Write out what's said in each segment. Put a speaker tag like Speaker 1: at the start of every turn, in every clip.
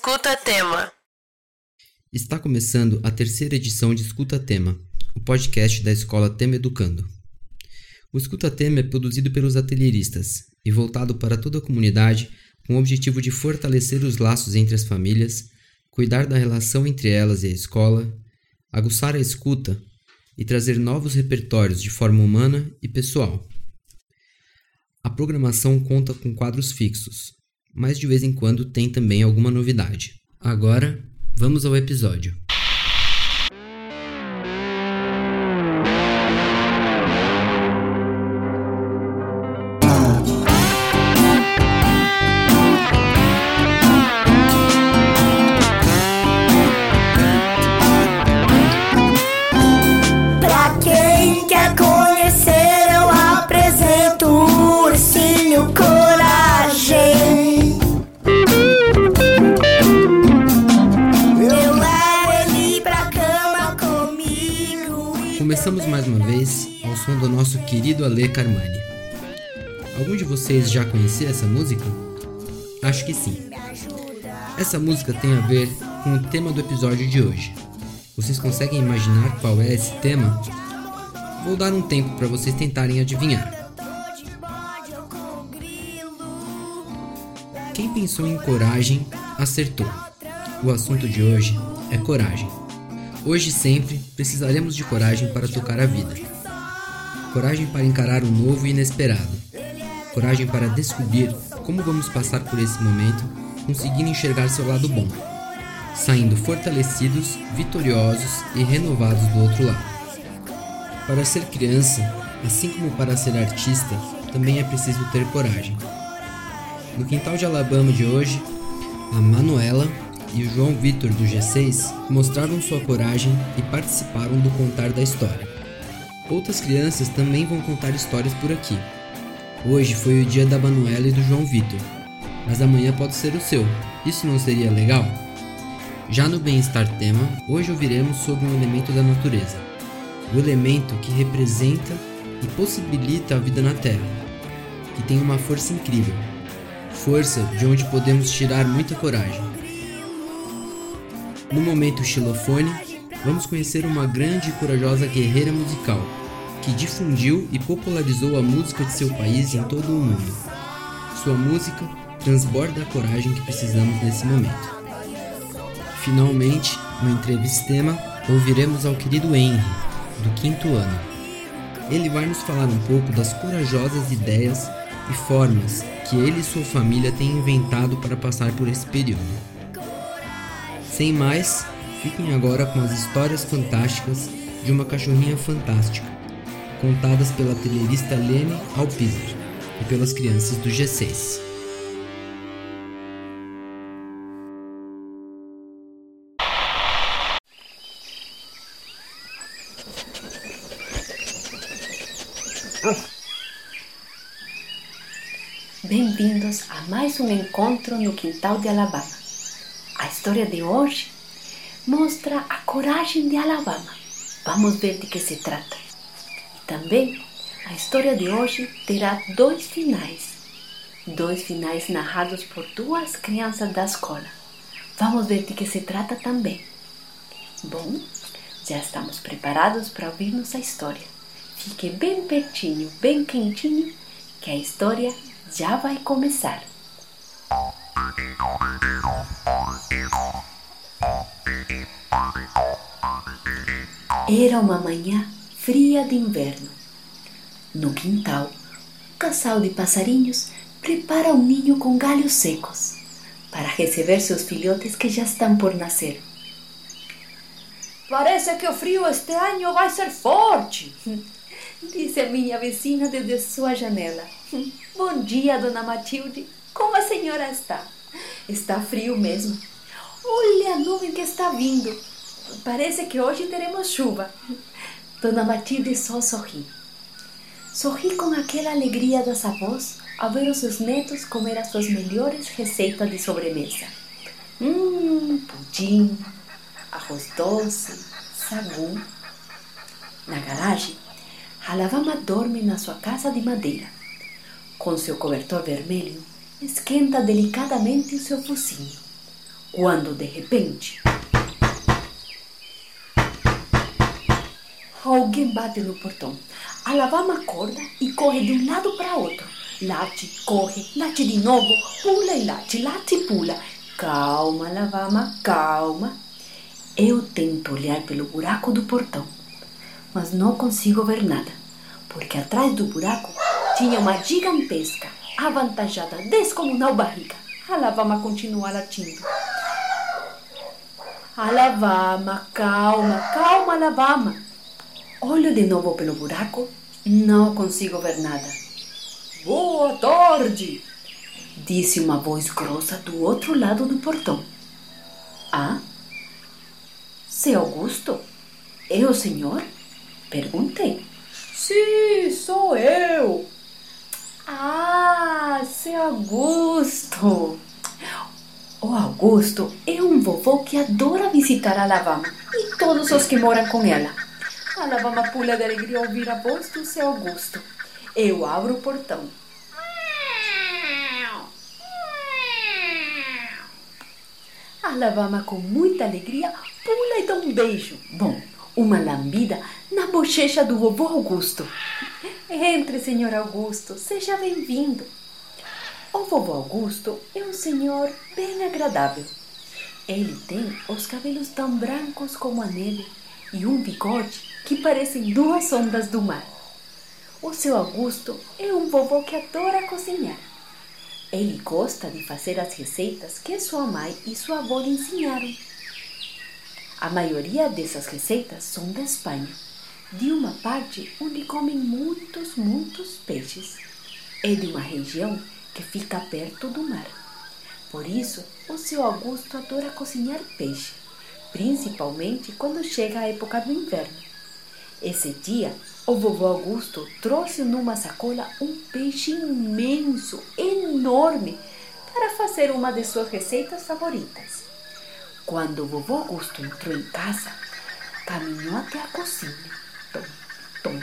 Speaker 1: Escuta Tema.
Speaker 2: Está começando a terceira edição de Escuta Tema, o podcast da escola Tema Educando. O Escuta Tema é produzido pelos atelieristas e voltado para toda a comunidade com o objetivo de fortalecer os laços entre as famílias, cuidar da relação entre elas e a escola, aguçar a escuta e trazer novos repertórios de forma humana e pessoal. A programação conta com quadros fixos, mas de vez em quando tem também alguma novidade. Agora, vamos ao episódio. Querido Ale Carmani. Algum de vocês já conhecia essa música? Acho que sim. Essa música tem a ver com o tema do episódio de hoje. Vocês conseguem imaginar qual é esse tema? Vou dar um tempo para vocês tentarem adivinhar. Quem pensou em coragem acertou. O assunto de hoje é coragem. Hoje sempre precisaremos de coragem para tocar a vida. Coragem para encarar o novo e inesperado. Coragem para descobrir como vamos passar por esse momento, conseguindo enxergar seu lado bom, saindo fortalecidos, vitoriosos e renovados do outro lado. Para ser criança, assim como para ser artista, também é preciso ter coragem. No quintal de Alabama de hoje, a Manuela e o João Vitor do G6 mostraram sua coragem e participaram do contar da história. Outras crianças também vão contar histórias por aqui. Hoje foi o dia da Manuela e do João Vitor, mas amanhã pode ser o seu. Isso não seria legal? Já no Bem-Estar Tema, hoje ouviremos sobre um elemento da natureza. O elemento que representa e possibilita a vida na Terra, que tem uma força incrível, força de onde podemos tirar muita coragem. No momento xilofone, vamos conhecer uma grande e corajosa guerreira musical que difundiu e popularizou a música de seu país em todo o mundo. Sua música transborda a coragem que precisamos nesse momento. Finalmente, no entrevistema, ouviremos ao querido Henry, do quinto ano. Ele vai nos falar um pouco das corajosas ideias e formas que ele e sua família têm inventado para passar por esse período. Sem mais, fiquem agora com as histórias fantásticas de uma cachorrinha fantástica, contadas pela atelierista Lene Alpizer e pelas crianças do G6.
Speaker 3: Bem-vindos a mais um encontro no quintal de Alabama. A história de hoje mostra a coragem de Alabama. Vamos ver de que se trata. E também a história de hoje terá dois finais. Dois finais narrados por duas crianças da escola. Vamos ver de que se trata também. Bom, já estamos preparados para ouvir nossa história. Fique bem pertinho, bem quentinho, que a história já vai começar. Era uma manhã fria de inverno. No quintal, um casal de passarinhos prepara um ninho com galhos secos para receber seus filhotes que já estão por nascer. Parece que o frio este ano vai ser forte, disse a minha vizinha desde sua janela. Bom dia, dona Matilde. Como a senhora está? Está frio mesmo. Olha a nuvem que está vindo. Parece que hoje teremos chuva. Dona Matilde só sorri. Sorri com aquela alegria das avós ao ver os seus netos comer as suas melhores receitas de sobremesa. Hum, pudim, arroz doce, sagu. Na garagem, Alabama dorme na sua casa de madeira. Com seu cobertor vermelho, esquenta delicadamente o seu focinho. quando de repente alguém bate no portão. Alabama acorda e corre de um lado para outro. Late, corre, late de novo, pula e late, late e pula. Calma, Alabama, calma. Eu tento olhar pelo buraco do portão, mas não consigo ver nada, porque atrás do buraco tinha uma gigantesca, avantajada, descomunal barriga. Alabama continua latindo. Alabama, calma, calma, Alabama. Olho de novo pelo buraco, não consigo ver nada. Boa tarde, disse uma voz grossa do outro lado do portão. Ah? Seu Augusto? É o senhor? Perguntei. Sim, sou eu. Ah, seu Augusto. O Augusto é um vovô que adora visitar a Alabama e todos os que moram com ela. A Alabama pula de alegria ao ouvir a voz do seu Augusto. Eu abro o portão. A Alabama, com muita alegria, pula e dá um beijo. Bom, uma lambida na bochecha do vovô Augusto. Entre, senhor Augusto, seja bem-vindo. O vovô Augusto é um senhor bem agradável. Ele tem os cabelos tão brancos como a neve e um bigode que parecem duas ondas do mar. O seu Augusto é um vovô que adora cozinhar. Ele gosta de fazer as receitas que sua mãe e sua avó lhe ensinaram. A maioria dessas receitas são da Espanha, de uma parte onde comem muitos, muitos peixes. É de uma região que fica perto do mar. Por isso, o seu Augusto adora cozinhar peixe, principalmente quando chega a época do inverno. Esse dia, o vovô Augusto trouxe numa sacola um peixe imenso, enorme, para fazer uma de suas receitas favoritas. Quando o vovô Augusto entrou em casa, caminhou até a cozinha. Tom,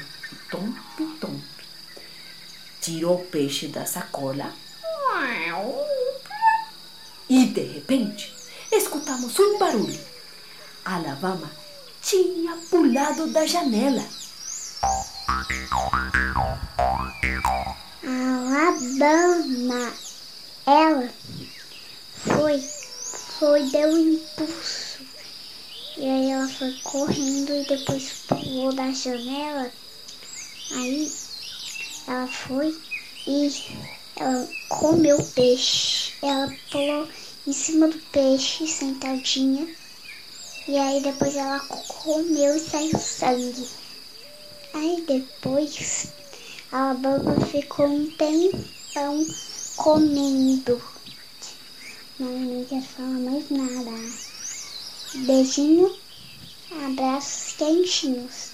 Speaker 3: tom, tom, tom. Tirou o peixe da sacola. E de repente, escutamos um barulho. Alabama tinha pulado da janela.
Speaker 1: Alabama. Ela foi, foi, deu um impulso. E aí ela foi correndo e depois pulou da janela. Aí ela foi e ela comeu o peixe. Ela pulou em cima do peixe, sentadinha. E aí depois ela comeu e saiu sangue. Aí depois a Alabama ficou um tempão comendo. Mas não quer falar mais nada. Beijinho, abraços quentinhos.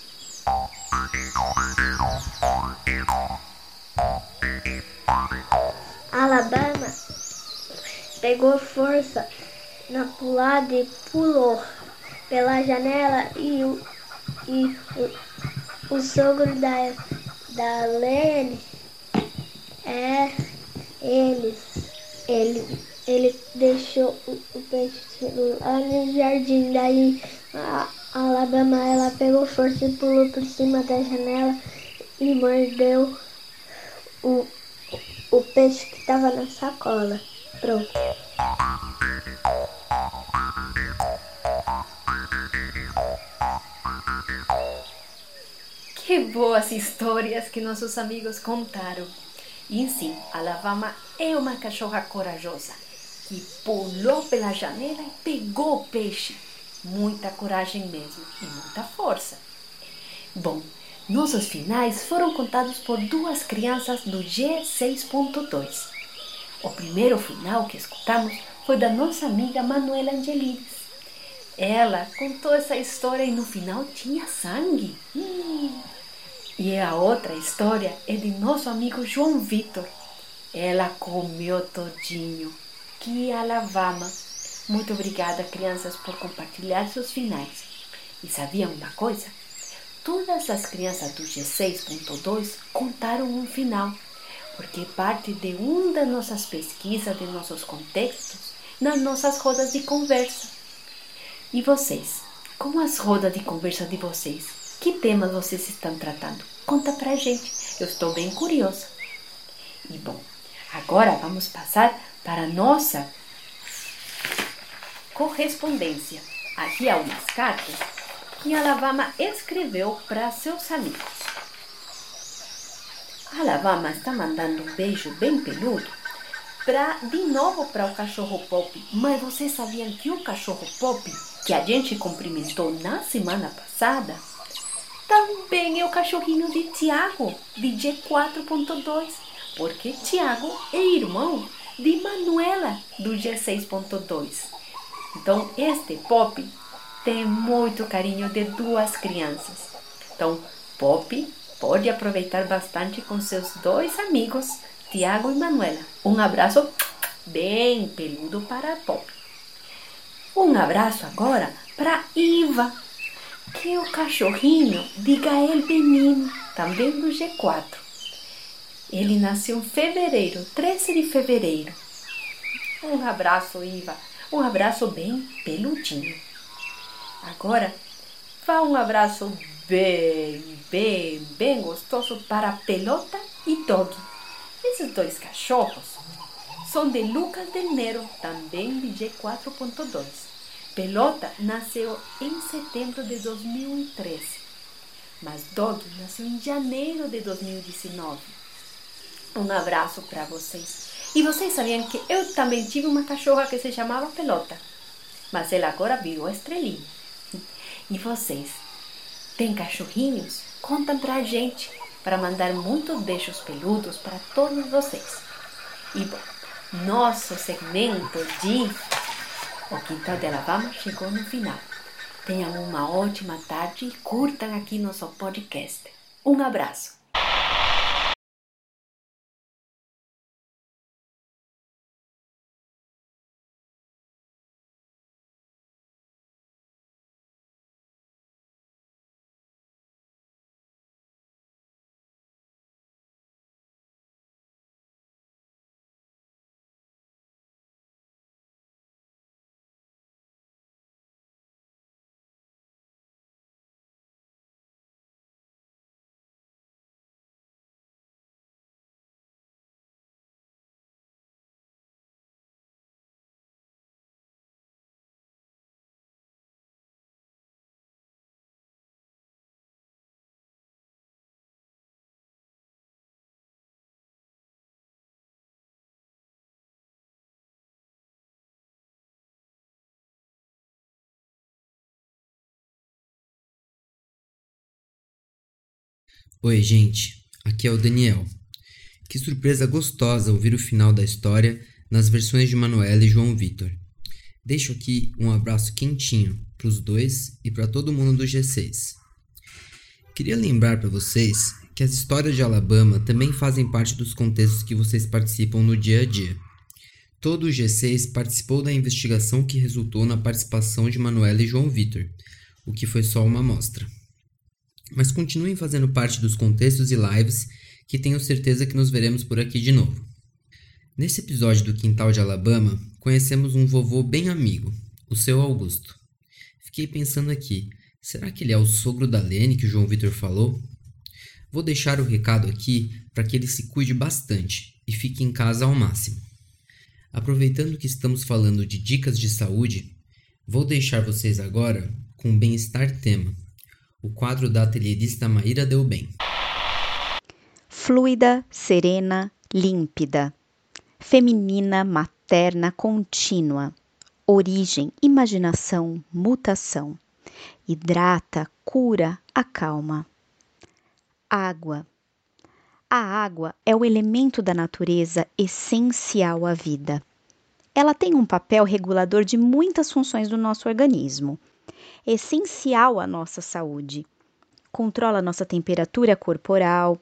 Speaker 4: Alabama pegou força na pulada e pulou pela janela e o, e o, o sogro da, da Lene é eles. Ele, ele deixou o, o peixe lá no jardim. Daí a, a Alabama ela pegou força e pulou por cima da janela e mordeu o, o peixe que estava na sacola. Pronto.
Speaker 3: Que boas histórias que nossos amigos contaram. E sim, a Alabama é uma cachorra corajosa que pulou pela janela e pegou o peixe. Muita coragem mesmo e muita força. Bom, nossos finais foram contados por duas crianças do G6.2. O primeiro final que escutamos foi da nossa amiga Manuela Angelides. Ela contou essa história e no final tinha sangue. Hum. E a outra história é de nosso amigo João Vitor. Ela comeu todinho. Que alavama. Muito obrigada, crianças, por compartilhar seus finais. E sabiam uma coisa? Todas as crianças do G6.2 contaram um final, porque parte de uma das nossas pesquisas, de nossos contextos, nas nossas rodas de conversa. E vocês? Como as rodas de conversa de vocês? Que temas vocês estão tratando? Conta pra gente. Eu estou bem curiosa. E bom, agora vamos passar para a nossa correspondência. Aqui há umas cartas que a Alabama escreveu para seus amigos. A Alabama está mandando um beijo bem peludo pra, de novo para o cachorro Pop. Mas vocês sabiam que o cachorro Pop, que a gente cumprimentou na semana passada, também é o cachorrinho de Tiago, de G4.2, porque Tiago é irmão de Manuela, do G6.2. Então, este Pop tem muito carinho de duas crianças. Então, Pop pode aproveitar bastante com seus dois amigos, Tiago e Manuela. Um abraço bem peludo para Pop. Um abraço agora para Iva, que o cachorrinho de Gael Benino, também do G4. Ele nasceu em fevereiro, 13 de fevereiro. Um abraço, Iva. Um abraço bem peludinho. Agora, vá um abraço bem, bem, bem gostoso para Pelota e Dog. Esses dois cachorros são de Lucas Del Nero, também de G4.2. Pelota nasceu em setembro de 2013, mas Dog nasceu em janeiro de 2019. Um abraço para vocês. E vocês sabiam que eu também tive uma cachorra que se chamava Pelota, mas ela agora virou estrelinha. E vocês, têm cachorrinhos? Contam pra gente, para mandar muitos beijos peludos para todos vocês. E bom, nosso segmento de O Quintal de Alabama chegou no final. Tenham uma ótima tarde e curtam aqui nosso podcast. Um abraço!
Speaker 2: Oi, gente. Aqui é o Daniel. Que surpresa gostosa ouvir o final da história nas versões de Manuela e João Vitor. Deixo aqui um abraço quentinho para os dois e para todo mundo do G6. Queria lembrar para vocês que as histórias de Alabama também fazem parte dos contextos que vocês participam no dia a dia. Todo o G6 participou da investigação que resultou na participação de Manuela e João Vitor, o que foi só uma amostra mas continuem fazendo parte dos contextos e lives que tenho certeza que nos veremos por aqui de novo. Nesse episódio do Quintal de Alabama, conhecemos um vovô bem amigo, o seu Augusto. Fiquei pensando aqui, será que ele é o sogro da Lene que o João Vitor falou? Vou deixar o recado aqui para que ele se cuide bastante e fique em casa ao máximo. Aproveitando que estamos falando de dicas de saúde, vou deixar vocês agora com o Bem-Estar Tema, o quadro da atelierista Maíra Deu Bem.
Speaker 5: fluida, serena, límpida, feminina, materna, contínua, origem, imaginação, mutação, hidrata, cura, acalma. Água. A água é o elemento da natureza essencial à vida. Ela tem um papel regulador de muitas funções do nosso organismo essencial à nossa saúde. Controla nossa temperatura corporal,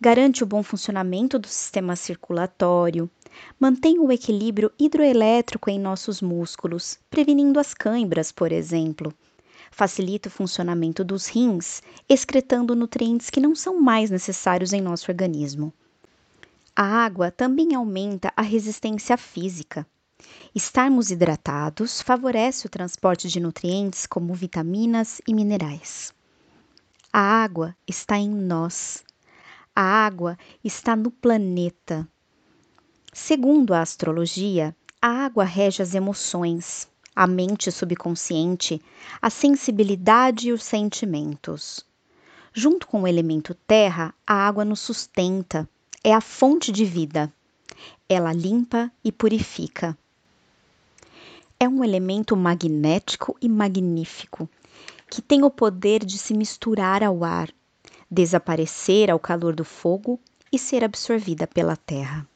Speaker 5: garante o bom funcionamento do sistema circulatório, mantém o equilíbrio hidroelétrico em nossos músculos, prevenindo as câimbras, por exemplo. Facilita o funcionamento dos rins, excretando nutrientes que não são mais necessários em nosso organismo. A água também aumenta a resistência física. Estarmos hidratados favorece o transporte de nutrientes como vitaminas e minerais. A água está em nós. A água está no planeta. Segundo a astrologia, a água rege as emoções, a mente subconsciente, a sensibilidade e os sentimentos. Junto com o elemento terra, a água nos sustenta, é a fonte de vida. Ela limpa e purifica. É um elemento magnético e magnífico, que tem o poder de se misturar ao ar, desaparecer ao calor do fogo e ser absorvida pela terra.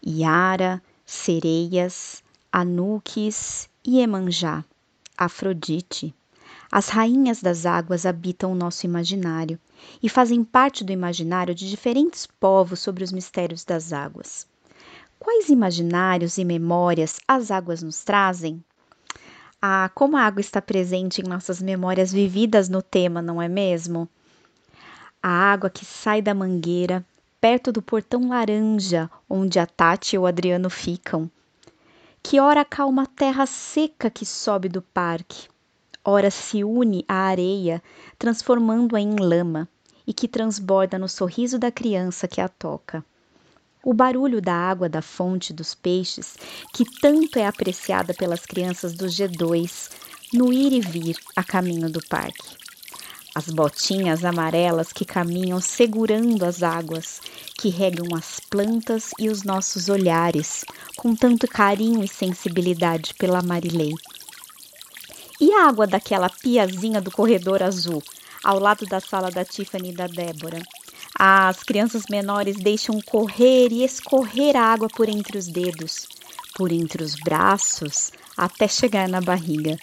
Speaker 5: Iara, sereias, Anuques e Emanjá, Afrodite, as rainhas das águas habitam o nosso imaginário e fazem parte do imaginário de diferentes povos sobre os mistérios das águas. Quais imaginários e memórias as águas nos trazem? Ah, como a água está presente em nossas memórias vividas no tema, não é mesmo? A água que sai da mangueira, perto do portão laranja, onde a Tati e o Adriano ficam. Que ora calma a terra seca que sobe do parque ora se une à areia, transformando-a em lama, e que transborda no sorriso da criança que a toca. O barulho da água da fonte dos peixes, que tanto é apreciada pelas crianças do G2, no ir e vir a caminho do parque. As botinhas amarelas que caminham segurando as águas, que regam as plantas e os nossos olhares, com tanto carinho e sensibilidade pela Marilei e a água daquela piazinha do corredor azul, ao lado da sala da Tiffany e da Débora? As crianças menores deixam correr e escorrer a água por entre os dedos, por entre os braços, até chegar na barriga.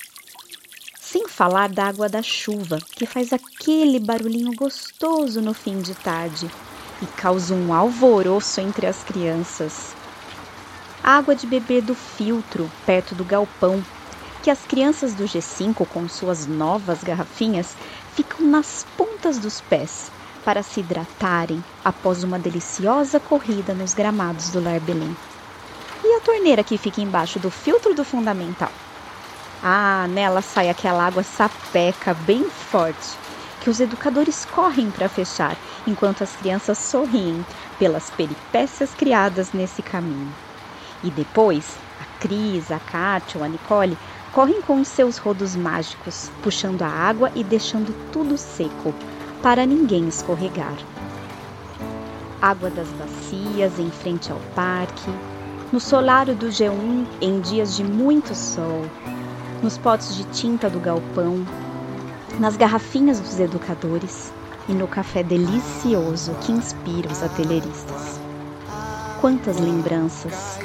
Speaker 5: Sem falar da água da chuva, que faz aquele barulhinho gostoso no fim de tarde e causa um alvoroço entre as crianças. A água de beber do filtro, perto do galpão, que as crianças do G5, com suas novas garrafinhas, ficam nas pontas dos pés para se hidratarem após uma deliciosa corrida nos gramados do Lar Belém. E a torneira que fica embaixo do filtro do fundamental? Ah, nela sai aquela água sapeca bem forte que os educadores correm para fechar, enquanto as crianças sorriem pelas peripécias criadas nesse caminho. E depois, a Cris, a Kátia ou a Nicole correm com os seus rodos mágicos, puxando a água e deixando tudo seco, para ninguém escorregar. Água das bacias em frente ao parque, no solário do G1 em dias de muito sol, nos potes de tinta do galpão, nas garrafinhas dos educadores e no café delicioso que inspira os atelieristas. Quantas lembranças!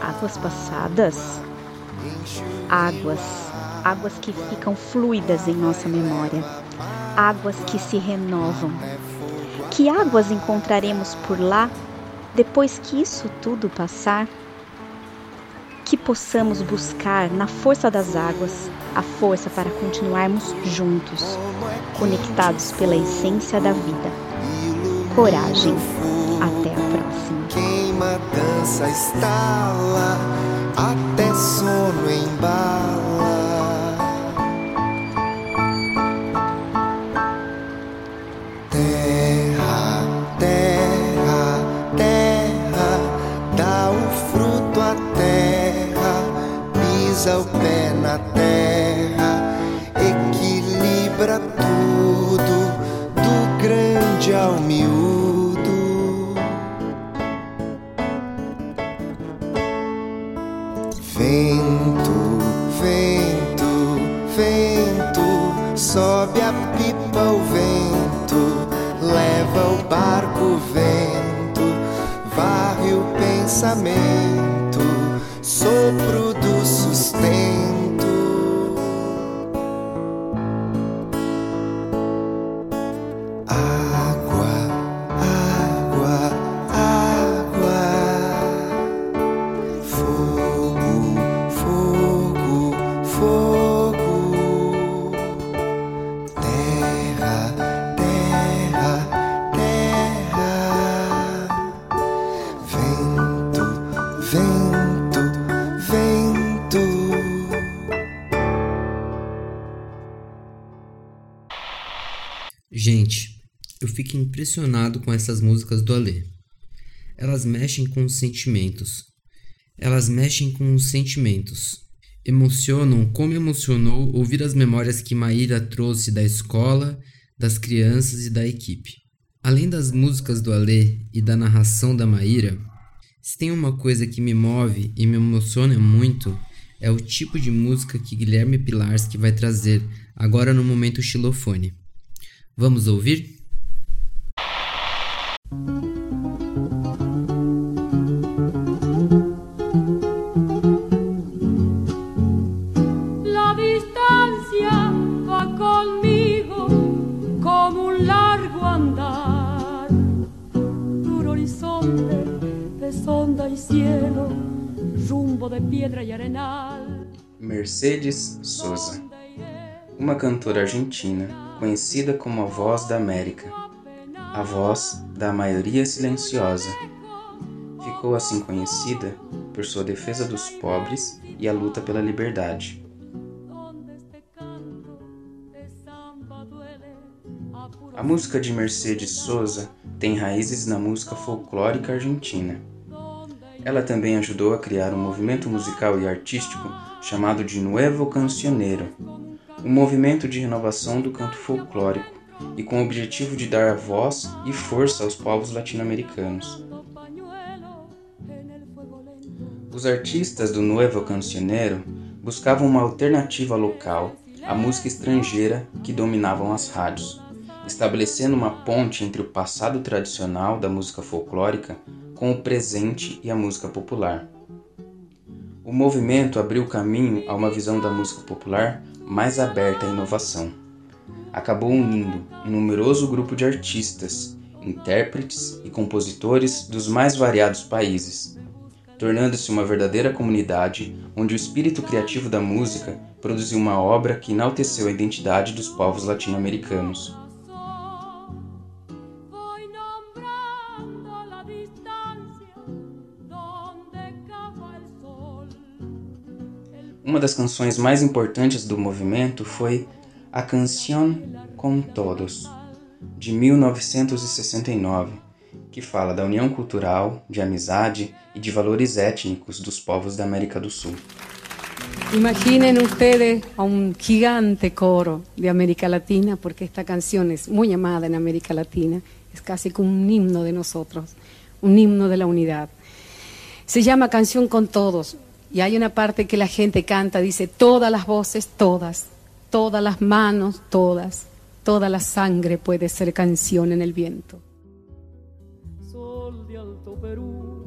Speaker 5: Águas passadas? águas, águas que ficam fluidas em nossa memória, águas que se renovam. Que águas encontraremos por lá depois que isso tudo passar? Que possamos buscar na força das águas a força para continuarmos juntos, conectados pela essência da vida. Coragem. Até a próxima.
Speaker 6: Queima, dança, estala, até sono embala.
Speaker 2: Gente, eu fico impressionado com essas músicas do Alê. Elas mexem com os sentimentos. Elas mexem com os sentimentos. Emocionam como emocionou ouvir as memórias que Maíra trouxe da escola, das crianças e da equipe. Além das músicas do Alê e da narração da Maíra, se tem uma coisa que me move e me emociona muito, é o tipo de música que Guilherme Pilarski vai trazer agora no momento xilofone. Vamos ouvir?
Speaker 7: La distancia va conmigo como un largo andar. Duro horizonte de sonda y cielo, rumbo de piedra y arenal.
Speaker 8: Mercedes Sosa, uma cantora argentina conhecida como a voz da América, a voz da maioria silenciosa. Ficou assim conhecida por sua defesa dos pobres e a luta pela liberdade.
Speaker 7: A
Speaker 8: música de Mercedes Sosa tem raízes na música folclórica argentina. Ela também ajudou a criar um movimento musical e artístico chamado de Nuevo Cancionero, um movimento de renovação do canto folclórico e com o objetivo de dar voz e força aos povos latino-americanos. Os artistas do Nuevo Cancionero buscavam uma alternativa local à música estrangeira que dominavam as rádios, estabelecendo uma ponte entre o passado tradicional da música folclórica com o presente e a música popular. O movimento abriu caminho a uma visão da música popular mais aberta à inovação. Acabou unindo um numeroso grupo de artistas, intérpretes e compositores dos mais variados países, tornando-se uma verdadeira comunidade onde o espírito criativo da música produziu uma obra que enalteceu a identidade dos povos latino-americanos. Uma das canções mais importantes do movimento foi A Canción con Todos, de 1969, que fala da união cultural, de amizade e de valores étnicos dos povos da América do Sul.
Speaker 9: Imaginen ustedes a un gigante coro de América Latina, porque esta canción es muy amada en América Latina, es casi como un himno de nosotros, un himno de la unidad. Se llama Canción con Todos, y hay una parte que la gente canta, dice, todas las voces, todas, todas las manos, todas, toda la sangre puede ser canción en el viento.
Speaker 7: Sol de Alto Perú,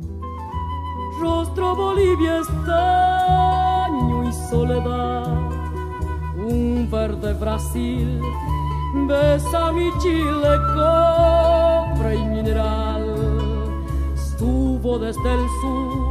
Speaker 7: rostro Bolivia estaño y soledad, un verde Brasil, besa mi Chile, cobre y mineral, estuvo desde el sur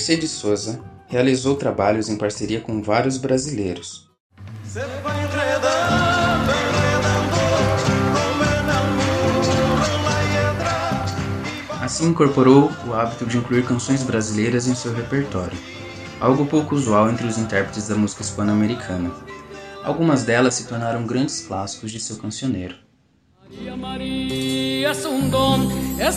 Speaker 8: Mercedes Sosa realizou trabalhos em parceria com vários brasileiros. Assim incorporou o hábito de incluir canções brasileiras em seu repertório, algo pouco usual entre os intérpretes da música hispano-americana. Algumas delas se tornaram grandes clássicos de seu cancioneiro.
Speaker 7: María María es un don, es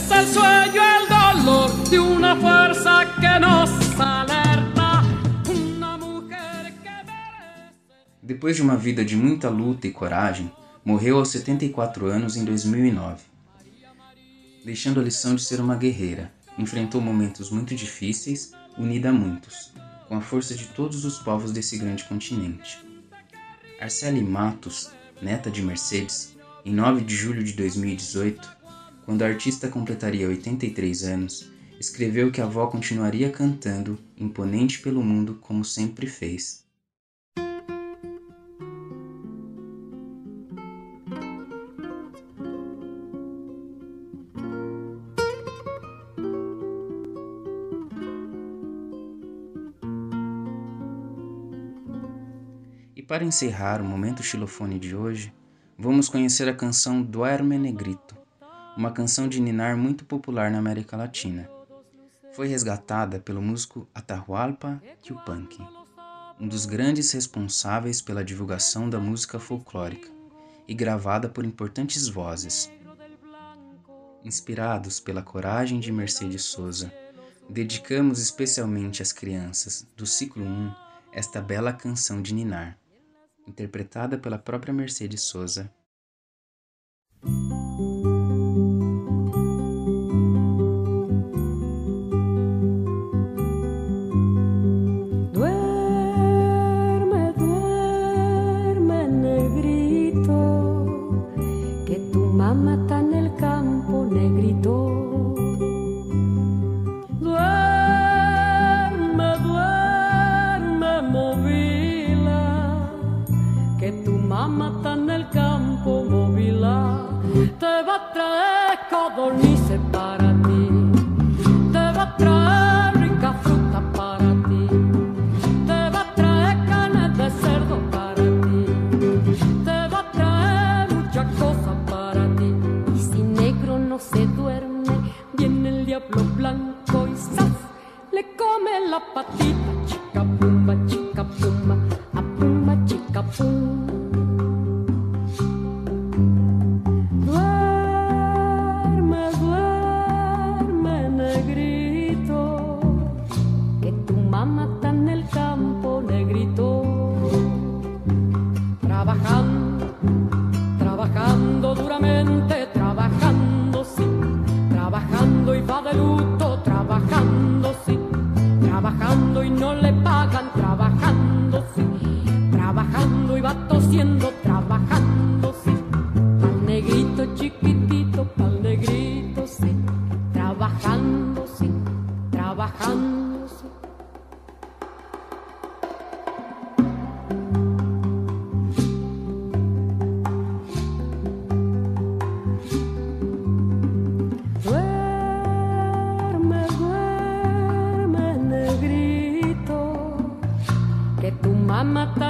Speaker 8: Depois de uma vida de muita luta e coragem, morreu aos 74 anos em 2009. Deixando a lição de ser uma guerreira, enfrentou momentos muito difíceis, unida a muitos.
Speaker 7: com a força de todos os povos desse grande continente. Arcele Matos, neta de Mercedes, em 9 de julho de 2018, quando a artista completaria 83 anos, escreveu que a avó continuaria cantando, imponente pelo mundo como sempre fez. E para encerrar o momento xilofone de hoje, vamos conhecer a canção Duerme Negrito, uma canção de ninar muito popular na América Latina. Foi resgatada pelo músico Atahualpa Yupanqui, um dos grandes responsáveis pela divulgação da música folclórica, e gravada por importantes vozes. Inspirados pela coragem de Mercedes Sosa, dedicamos especialmente às crianças do ciclo 1 esta bela canção de ninar interpretada pela própria Mercedes Sosa.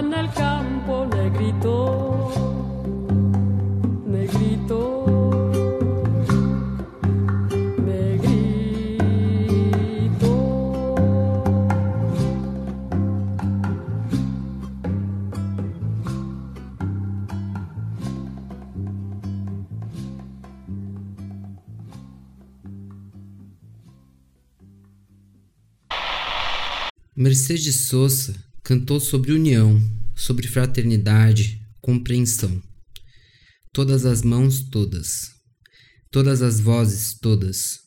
Speaker 10: En el campo, negrito, negrito.
Speaker 2: Mercedes Sosa cantou sobre união, sobre fraternidade, compreensão. Todas as mãos, todas. Todas as vozes, todas.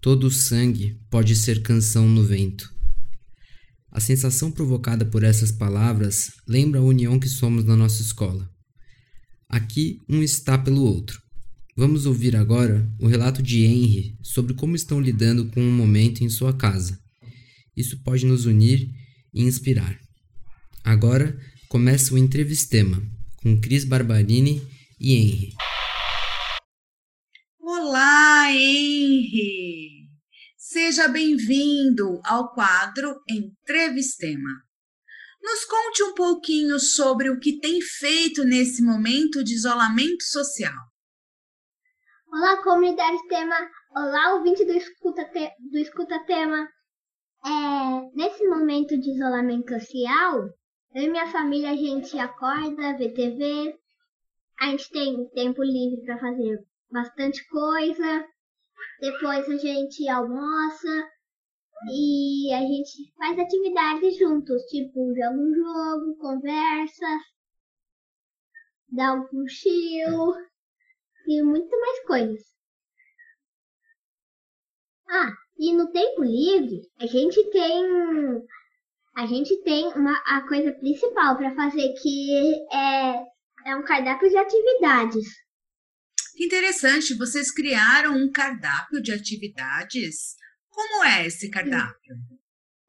Speaker 2: Todo o sangue pode ser canção no vento. A sensação provocada por essas palavras lembra a união que somos na nossa escola. Aqui um está pelo outro. Vamos ouvir agora o relato de Henry sobre como estão lidando com um momento em sua casa. Isso pode nos unir e inspirar. Agora começa o entrevistema com Cris Barbarini e Henry.
Speaker 11: Olá, Henry! Seja bem-vindo ao quadro Entrevistema. Nos conte um pouquinho sobre o que tem feito nesse momento de isolamento social.
Speaker 4: Olá, comunidade tema. Olá, ouvinte do Escuta, Te- do Escuta Tema. É, nesse momento de isolamento social, eu e minha família a gente acorda, vê TV, a gente tem tempo livre para fazer bastante coisa. Depois a gente almoça e a gente faz atividades juntos, tipo joga um jogo, conversa, dá um cochilo e muito mais coisas. Ah, e no tempo livre, a gente tem a gente tem uma, a coisa principal para fazer, que é, é um cardápio de atividades.
Speaker 11: Que interessante, vocês criaram um cardápio de atividades. Como é esse cardápio?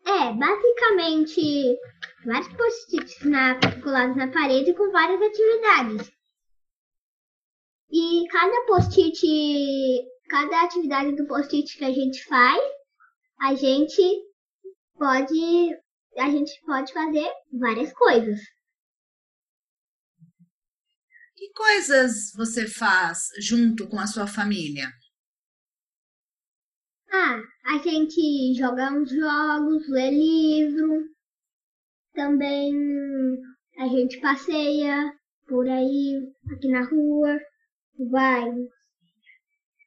Speaker 4: É, basicamente, vários post-its na, colados na parede com várias atividades. E cada post-it, cada atividade do post-it que a gente faz, a gente pode, a gente pode fazer várias coisas.
Speaker 11: Que coisas você faz junto com a sua família?
Speaker 4: Ah, a gente joga uns jogos, lê livro. Também a gente passeia por aí, aqui na rua. Vai.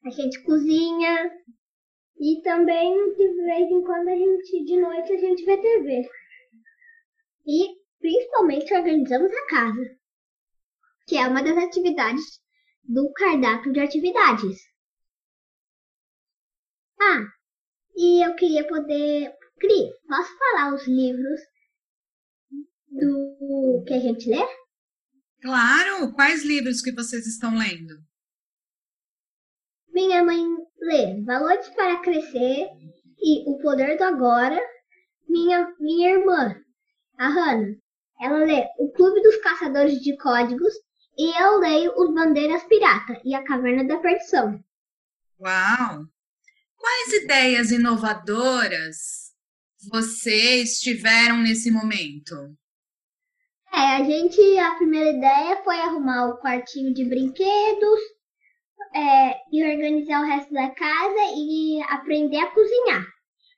Speaker 4: A gente cozinha. E também, de vez em quando, a gente, de noite, a gente vê TV. E, principalmente, organizamos a casa. Que é uma das atividades do cardápio de atividades. Ah, e eu queria poder. Cri, posso falar os livros do que a gente lê?
Speaker 11: Claro! Quais livros que vocês estão lendo?
Speaker 4: Minha mãe lê Valores para Crescer e O Poder do Agora. Minha, minha irmã, a Hannah, ela lê O Clube dos Caçadores de Códigos e eu leio Os Bandeiras Pirata e A Caverna da Perdição.
Speaker 11: Uau! Quais ideias inovadoras vocês tiveram nesse momento?
Speaker 4: É, a gente, a primeira ideia foi arrumar o quartinho de brinquedos é, e organizar o resto da casa e aprender a cozinhar.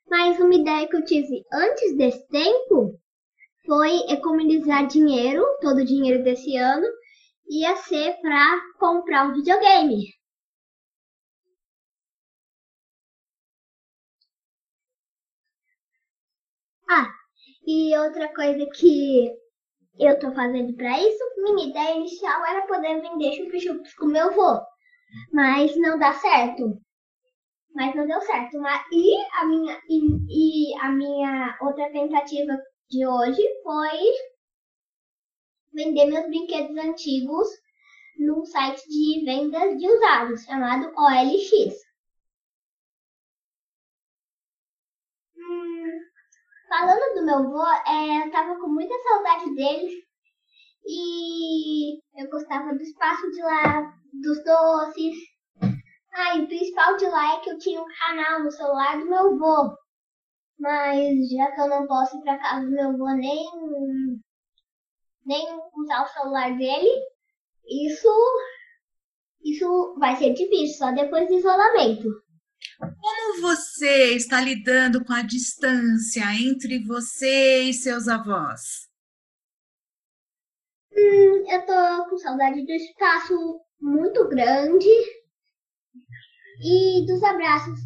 Speaker 4: Mas uma ideia que eu tive antes desse tempo foi economizar dinheiro, todo o dinheiro desse ano, ia ser para comprar um videogame. Ah, e outra coisa que eu tô fazendo para isso, minha ideia inicial era poder vender chup-chups com meu avô, mas não dá certo. Mas não deu certo. E, a minha, e, e a minha outra tentativa de hoje foi vender meus brinquedos antigos num site de vendas de usados chamado OLX. Hum, falando do meu avô, é, eu tava com muita saudade dele e eu gostava do espaço de lá, dos doces. Ah, e o principal de lá é que eu tinha um canal no celular do meu avô. Mas já que eu não posso ir pra casa do meu avô nem, nem usar o celular dele, isso, isso vai ser difícil, só depois do isolamento.
Speaker 11: Como você está lidando com a distância entre você e seus avós?
Speaker 4: Hum, eu tô com saudade do espaço muito grande e dos abraços.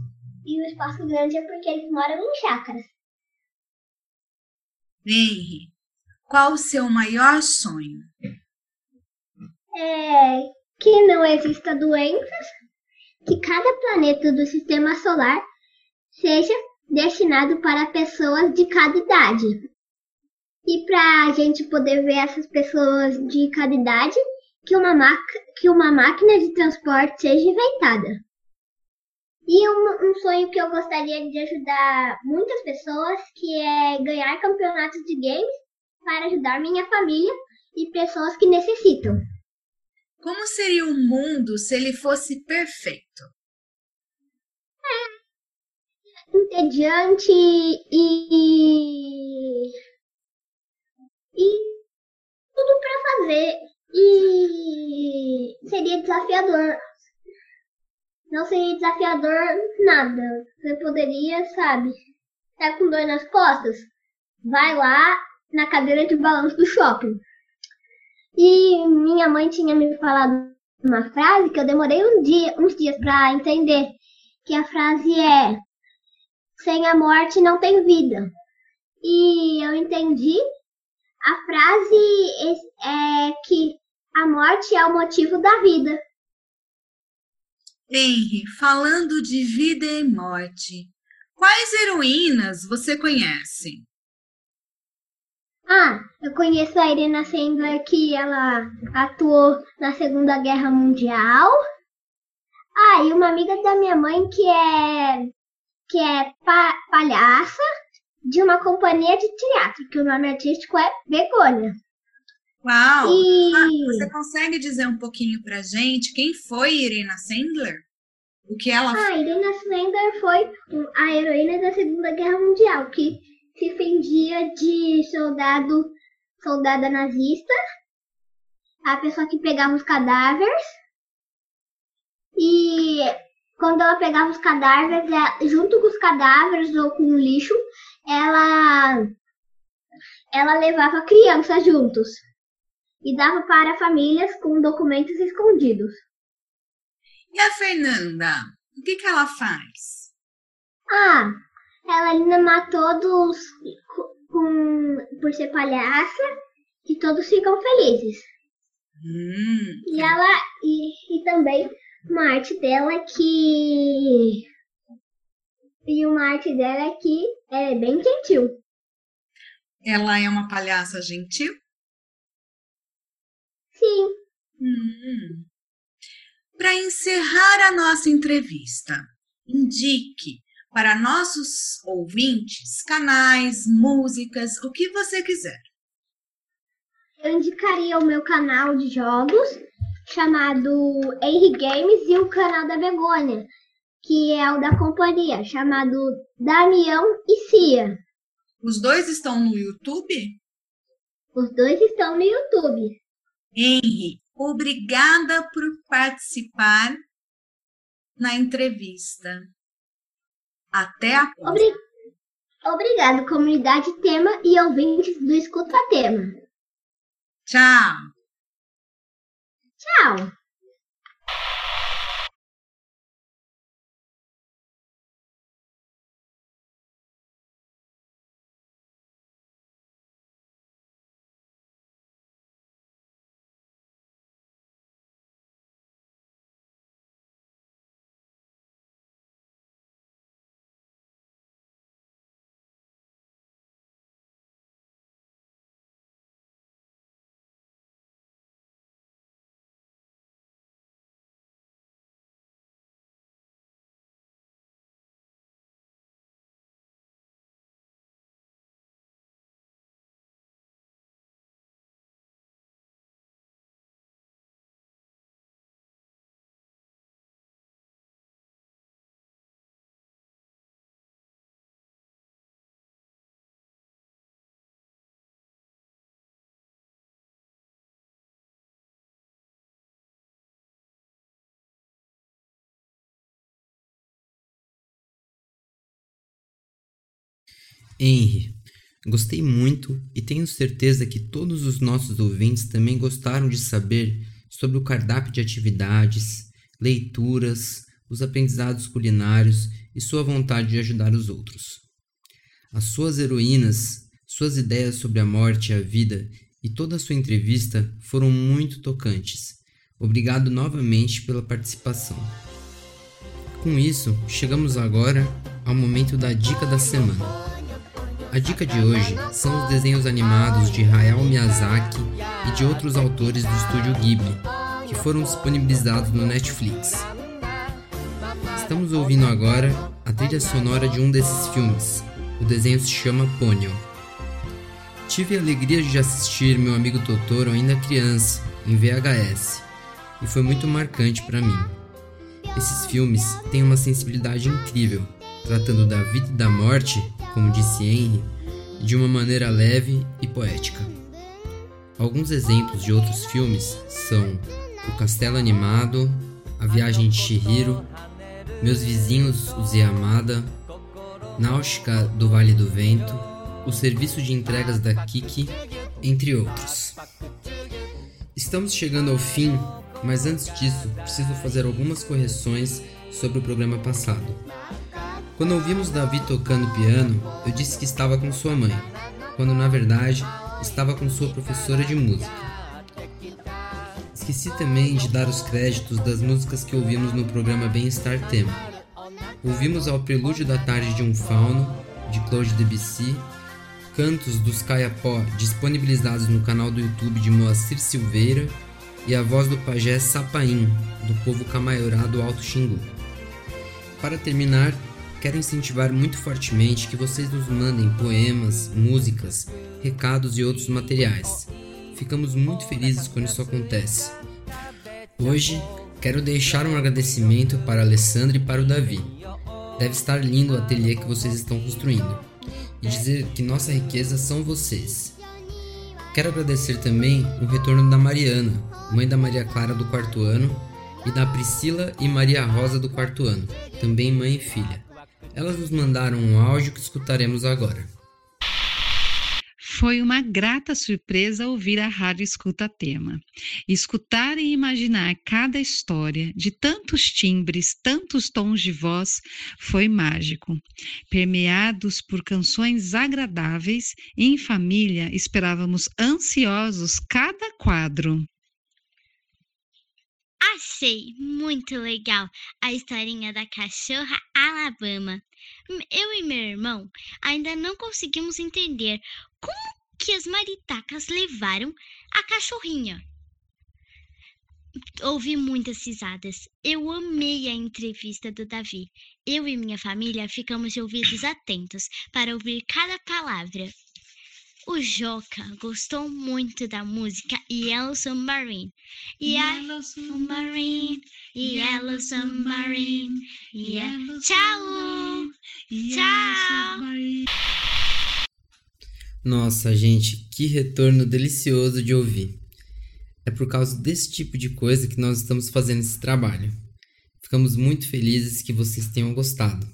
Speaker 4: E o espaço grande é porque eles moram em chácaras.
Speaker 11: Henry, qual o seu maior sonho?
Speaker 4: É que não exista doenças, que cada planeta do sistema solar seja destinado para pessoas de cada idade. E para a gente poder ver essas pessoas de cada idade, que uma, que uma máquina de transporte seja inventada. E um, um, sonho que eu gostaria de ajudar muitas pessoas, que é ganhar campeonatos de games para ajudar minha família e pessoas que necessitam.
Speaker 11: Como seria o mundo se ele fosse perfeito?
Speaker 4: É entediante e e tudo para fazer e seria desafiador. Não seria desafiador nada. Você poderia, sabe, tá com dor nas costas? Vai lá na cadeira de balanço do shopping. E minha mãe tinha me falado uma frase que eu demorei um dia, uns dias para entender. Que a frase é: Sem a morte não tem vida. E eu entendi. A frase é que a morte é o motivo da vida.
Speaker 11: Henry, falando de vida e morte, quais heroínas você conhece?
Speaker 4: Ah, eu conheço a Irena Sendler que ela atuou na Segunda Guerra Mundial. Ah, e uma amiga da minha mãe que é que é pa- palhaça de uma companhia de teatro, que o nome artístico é Begônia.
Speaker 11: Uau!
Speaker 4: E
Speaker 11: Ah, você consegue dizer um pouquinho pra gente quem foi Irina Sandler? O que ela
Speaker 4: a Irena Sendler foi um- a heroína da Segunda Guerra Mundial, que se fendia de soldado, soldada nazista, a pessoa que pegava os cadáveres. E quando ela pegava os cadáveres, ela- junto com os cadáveres ou com o lixo, ela ela levava crianças juntos e dava para famílias com documentos escondidos.
Speaker 11: E a Fernanda? O que, que ela faz?
Speaker 4: Ah, ela ainda matou dos co- com, por ser palhaça que todos ficam felizes.
Speaker 11: Hum,
Speaker 4: E ela e, e também uma arte dela que e uma arte dela que é bem gentil.
Speaker 11: ela é uma palhaça gentil?
Speaker 4: Sim,
Speaker 11: Hum. Para encerrar a nossa entrevista, indique para nossos ouvintes canais, músicas, o que você quiser.
Speaker 4: eu indicaria o meu canal de jogos chamado Henry Games e o canal da Begônia, que é o da companhia, chamado Damião e Cia.
Speaker 11: Os dois estão no YouTube?
Speaker 4: Os dois estão no YouTube.
Speaker 11: Henry, obrigada por participar na entrevista. Até a próxima.
Speaker 4: Obri- Obrigado, comunidade Tema e ouvintes do Escuta Tema.
Speaker 11: Tchau.
Speaker 4: Tchau!
Speaker 2: Henry, gostei muito e tenho certeza que todos os nossos ouvintes também gostaram de saber sobre o cardápio de atividades, leituras, os aprendizados culinários e sua vontade de ajudar os outros. As suas heroínas, suas ideias sobre a morte e a vida e toda a sua entrevista foram muito tocantes. Obrigado novamente pela participação. Com isso, chegamos agora ao momento da dica da semana. A dica de hoje são os desenhos animados de Hayao Miyazaki e de outros autores do estúdio Ghibli, que foram disponibilizados no Netflix. Estamos ouvindo agora a trilha sonora de um desses filmes. O desenho se chama Ponyo. Tive a alegria de assistir meu amigo Totoro ainda criança, em VHS, e foi muito marcante para mim. Esses filmes têm uma sensibilidade incrível, tratando da vida e da morte, como disse Henry, de uma maneira leve e poética. Alguns exemplos de outros filmes são O Castelo Animado, A Viagem de Chihiro, Meus Vizinhos, os Yamada, Náutica do Vale do Vento, O Serviço de Entregas da Kiki, entre outros. Estamos chegando ao fim, mas antes disso, preciso fazer algumas correções sobre o programa passado. Quando ouvimos Davi tocando piano, eu disse que estava com sua mãe, quando na verdade estava com sua professora de música. Esqueci também de dar os créditos das músicas que ouvimos no programa Bem-Estar Tema. Ouvimos ao Prelúdio da Tarde de um Fauno, de Claude Debussy, Cantos dos Caiapó, disponibilizados no canal do YouTube de Moacir Silveira, e a voz do pajé Sapaim, do povo Camaiorá do Alto Xingu. Para terminar, quero incentivar muito fortemente que vocês nos mandem poemas, músicas, recados e outros materiais. Ficamos muito felizes quando isso acontece. Hoje, quero deixar um agradecimento para Alessandra e para o Davi. Deve estar lindo o ateliê que vocês estão construindo. E dizer que nossa riqueza são vocês. Quero agradecer também o retorno da Mariana, mãe da Maria Clara do quarto ano, e da Priscila e Maria Rosa do quarto ano, também mãe e filha. Elas nos mandaram um áudio que escutaremos agora.
Speaker 12: Foi uma grata surpresa ouvir a Rádio Escuta Tema. Escutar e imaginar cada história, de tantos timbres, tantos tons de voz, foi mágico. Permeados por canções agradáveis, em família esperávamos ansiosos cada quadro.
Speaker 13: Achei muito legal a historinha da cachorra Alabama. M- Eu e meu irmão ainda não conseguimos entender como que as maritacas levaram a cachorrinha. Ouvi muitas risadas. Eu amei a entrevista do Davi. Eu e minha família ficamos de ouvidos atentos para ouvir cada palavra. O Joca gostou muito da música Yellow Submarine. Yellow Submarine, Yellow Submarine, Yellow Tchau! Tchau!
Speaker 2: Nossa, gente, que retorno delicioso de ouvir. É por causa desse tipo de coisa que nós estamos fazendo esse trabalho. Ficamos muito felizes que vocês tenham gostado.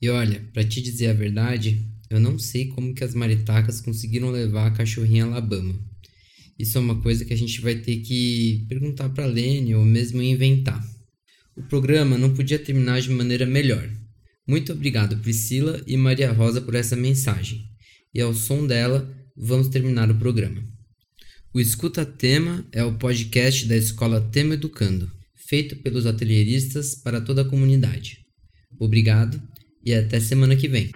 Speaker 2: E olha, para te dizer a verdade, eu não sei como que as maritacas conseguiram levar a cachorrinha Alabama. Isso é uma coisa que a gente vai ter que perguntar para Lene ou mesmo inventar. O programa não podia terminar de maneira melhor. Muito obrigado, Priscila e Maria Rosa, por essa mensagem. E ao som dela, vamos terminar o programa. O Escuta Tema é o podcast da Escola Tema Educando, feito pelos atelieristas para toda a comunidade. Obrigado e até semana que vem.